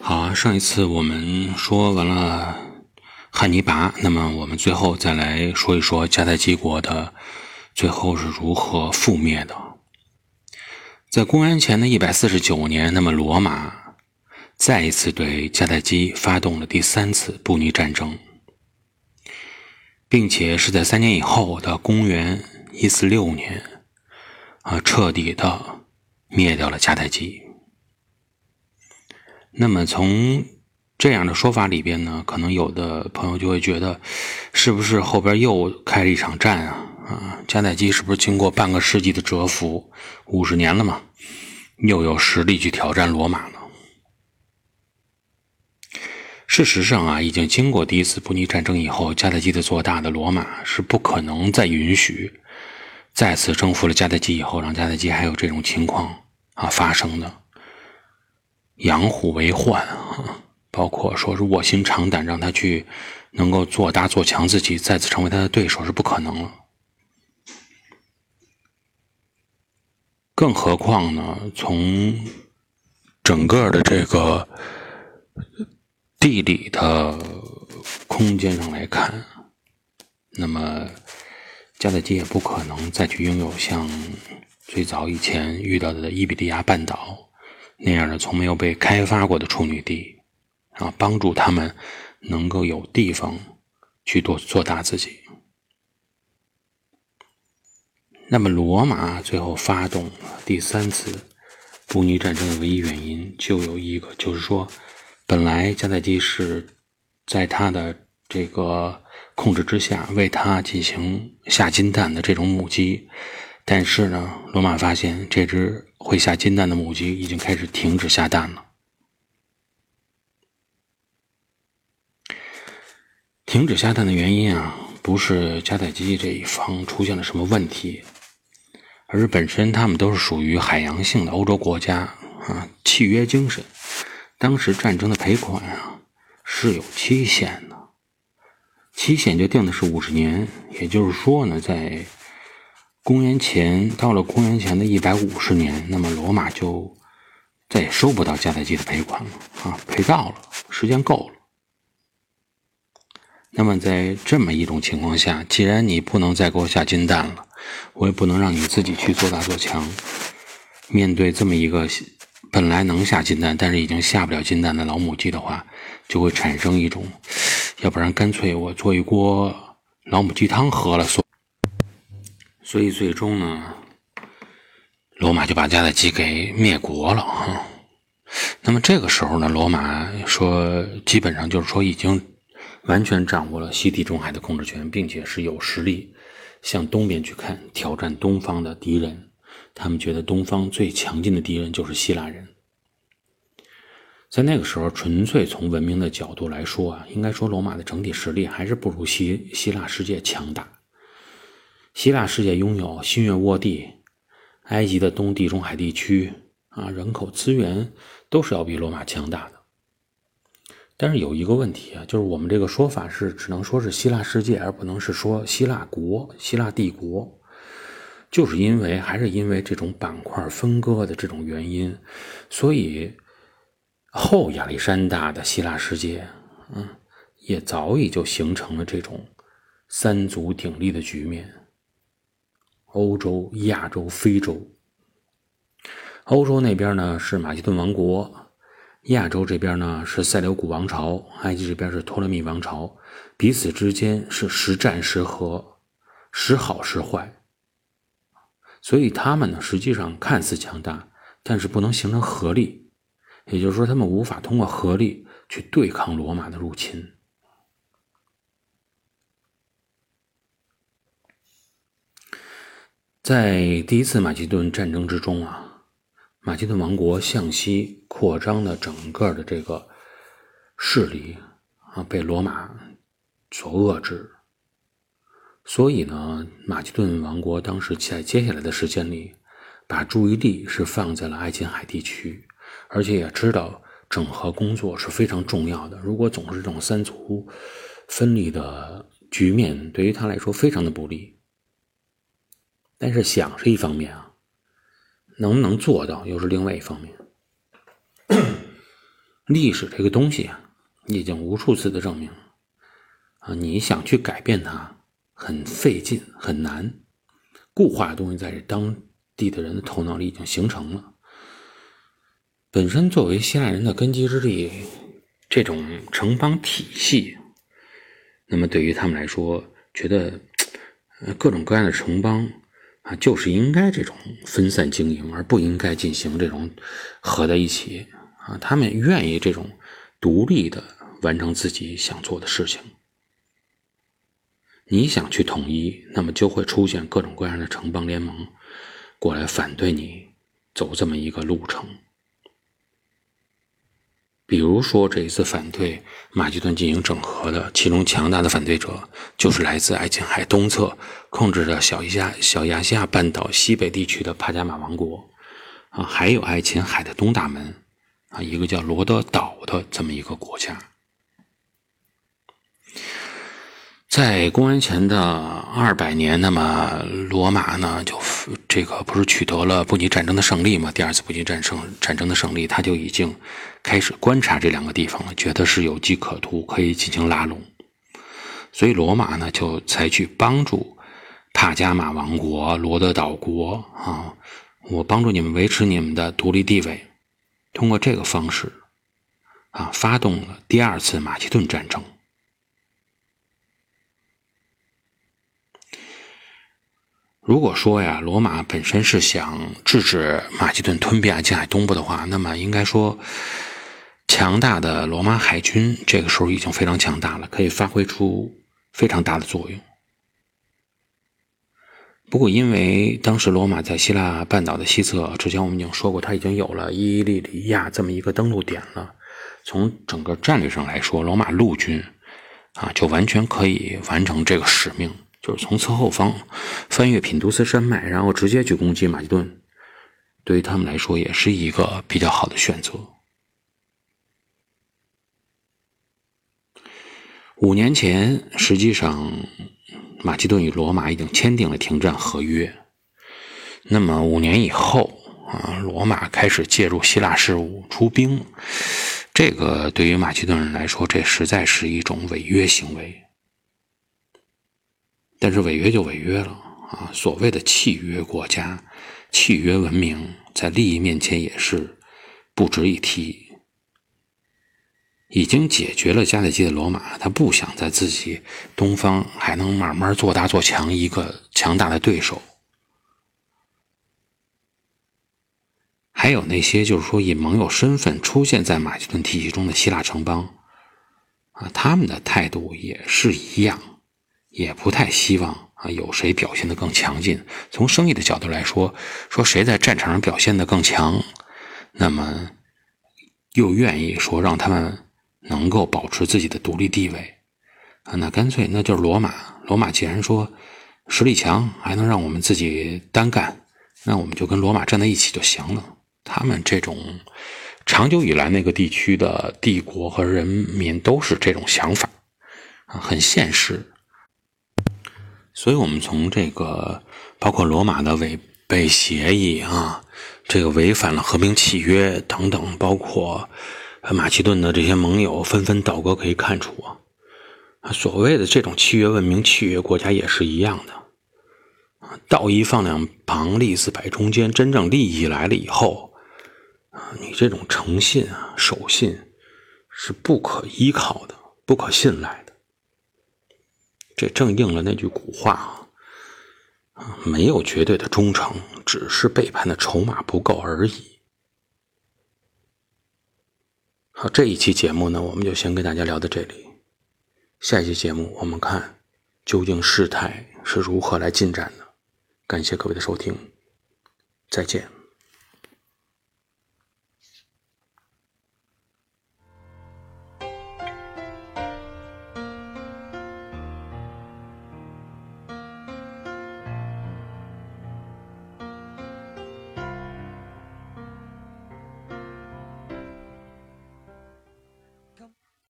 好啊，上一次我们说完了汉尼拔，那么我们最后再来说一说迦太基国的最后是如何覆灭的。在公元前的一百四十九年，那么罗马再一次对迦太基发动了第三次布匿战争，并且是在三年以后的公元一四六年，啊，彻底的灭掉了迦太基。那么从这样的说法里边呢，可能有的朋友就会觉得，是不是后边又开了一场战啊？啊，迦太基是不是经过半个世纪的蛰伏，五十年了嘛，又有实力去挑战罗马了？事实上啊，已经经过第一次布匿战争以后，迦太基的做大的罗马是不可能再允许再次征服了迦太基以后，让迦太基还有这种情况啊发生的。养虎为患啊，包括说是卧薪尝胆，让他去能够做大做强，自己再次成为他的对手是不可能了。更何况呢？从整个的这个地理的空间上来看，那么加太基也不可能再去拥有像最早以前遇到的伊比利亚半岛。那样的从没有被开发过的处女地，啊，帮助他们能够有地方去做做大自己。那么，罗马最后发动第三次布匿战争的唯一原因就有一个，就是说，本来迦太基是在他的这个控制之下，为他进行下金蛋的这种母鸡。但是呢，罗马发现这只会下金蛋的母鸡已经开始停止下蛋了。停止下蛋的原因啊，不是迦太基这一方出现了什么问题，而是本身他们都是属于海洋性的欧洲国家啊，契约精神。当时战争的赔款啊是有期限的，期限就定的是五十年，也就是说呢，在公元前到了公元前的一百五十年，那么罗马就再也收不到迦太基的赔款了啊，赔到了，时间够了。那么在这么一种情况下，既然你不能再给我下金蛋了，我也不能让你自己去做大做强。面对这么一个本来能下金蛋，但是已经下不了金蛋的老母鸡的话，就会产生一种，要不然干脆我做一锅老母鸡汤喝了算。所以最终呢，罗马就把迦太基给灭国了哈。那么这个时候呢，罗马说基本上就是说已经完全掌握了西地中海的控制权，并且是有实力向东边去看，挑战东方的敌人。他们觉得东方最强劲的敌人就是希腊人。在那个时候，纯粹从文明的角度来说啊，应该说罗马的整体实力还是不如希希腊世界强大。希腊世界拥有新月沃地，埃及的东地中海地区啊，人口资源都是要比罗马强大的。但是有一个问题啊，就是我们这个说法是只能说是希腊世界，而不能是说希腊国、希腊帝国，就是因为还是因为这种板块分割的这种原因，所以后亚历山大的希腊世界，嗯，也早已就形成了这种三足鼎立的局面。欧洲、亚洲、非洲。欧洲那边呢是马其顿王国，亚洲这边呢是塞琉古王朝，埃及这边是托勒密王朝，彼此之间是时战时和，时好时坏。所以他们呢实际上看似强大，但是不能形成合力，也就是说他们无法通过合力去对抗罗马的入侵。在第一次马其顿战争之中啊，马其顿王国向西扩张的整个的这个势力啊，被罗马所遏制。所以呢，马其顿王国当时在接下来的时间里，把注意力是放在了爱琴海地区，而且也知道整合工作是非常重要的。如果总是这种三足分立的局面，对于他来说非常的不利。但是想是一方面啊，能不能做到又是另外一方面。历史这个东西啊，已经无数次的证明啊，你想去改变它，很费劲，很难。固化的东西在这当地的人的头脑里已经形成了。本身作为希腊人的根基之地，这种城邦体系，那么对于他们来说，觉得各种各样的城邦啊，就是应该这种分散经营，而不应该进行这种合在一起啊。他们愿意这种独立的完成自己想做的事情。你想去统一，那么就会出现各种各样的城邦联盟过来反对你走这么一个路程。比如说，这一次反对马其顿进行整合的，其中强大的反对者就是来自爱琴海东侧控制着小亚小亚细亚半岛西北地区的帕加马王国啊，还有爱琴海的东大门啊，一个叫罗德岛的这么一个国家。在公元前的二百年，那么罗马呢，就这个不是取得了布尼战争的胜利吗？第二次布尼战胜战争的胜利，他就已经开始观察这两个地方了，觉得是有机可图，可以进行拉拢。所以罗马呢，就采取帮助帕加马王国、罗德岛国啊，我帮助你们维持你们的独立地位，通过这个方式啊，发动了第二次马其顿战争。如果说呀，罗马本身是想制止马其顿吞并爱琴海东部的话，那么应该说，强大的罗马海军这个时候已经非常强大了，可以发挥出非常大的作用。不过，因为当时罗马在希腊半岛的西侧，之前我们已经说过，它已经有了伊利里亚这么一个登陆点了。从整个战略上来说，罗马陆军啊，就完全可以完成这个使命。就是从侧后方翻越品都斯山脉，然后直接去攻击马其顿，对于他们来说也是一个比较好的选择。五年前，实际上马其顿与罗马已经签订了停战合约。那么五年以后啊，罗马开始介入希腊事务出兵，这个对于马其顿人来说，这实在是一种违约行为。但是违约就违约了啊！所谓的契约国家、契约文明，在利益面前也是不值一提。已经解决了迦太基的罗马，他不想在自己东方还能慢慢做大做强一个强大的对手。还有那些就是说以盟友身份出现在马其顿体系中的希腊城邦啊，他们的态度也是一样。也不太希望啊，有谁表现的更强劲。从生意的角度来说，说谁在战场上表现的更强，那么又愿意说让他们能够保持自己的独立地位啊，那干脆那就是罗马。罗马既然说实力强，还能让我们自己单干，那我们就跟罗马站在一起就行了。他们这种长久以来那个地区的帝国和人民都是这种想法啊，很现实。所以，我们从这个包括罗马的违背协议啊，这个违反了和平契约等等，包括马其顿的这些盟友纷纷倒戈，可以看出啊，所谓的这种契约文明、契约国家也是一样的，道义放两旁，利字摆中间，真正利益来了以后啊，你这种诚信啊、守信是不可依靠的，不可信赖的。这正应了那句古话啊，没有绝对的忠诚，只是背叛的筹码不够而已。好，这一期节目呢，我们就先跟大家聊到这里。下一期节目，我们看究竟事态是如何来进展的。感谢各位的收听，再见。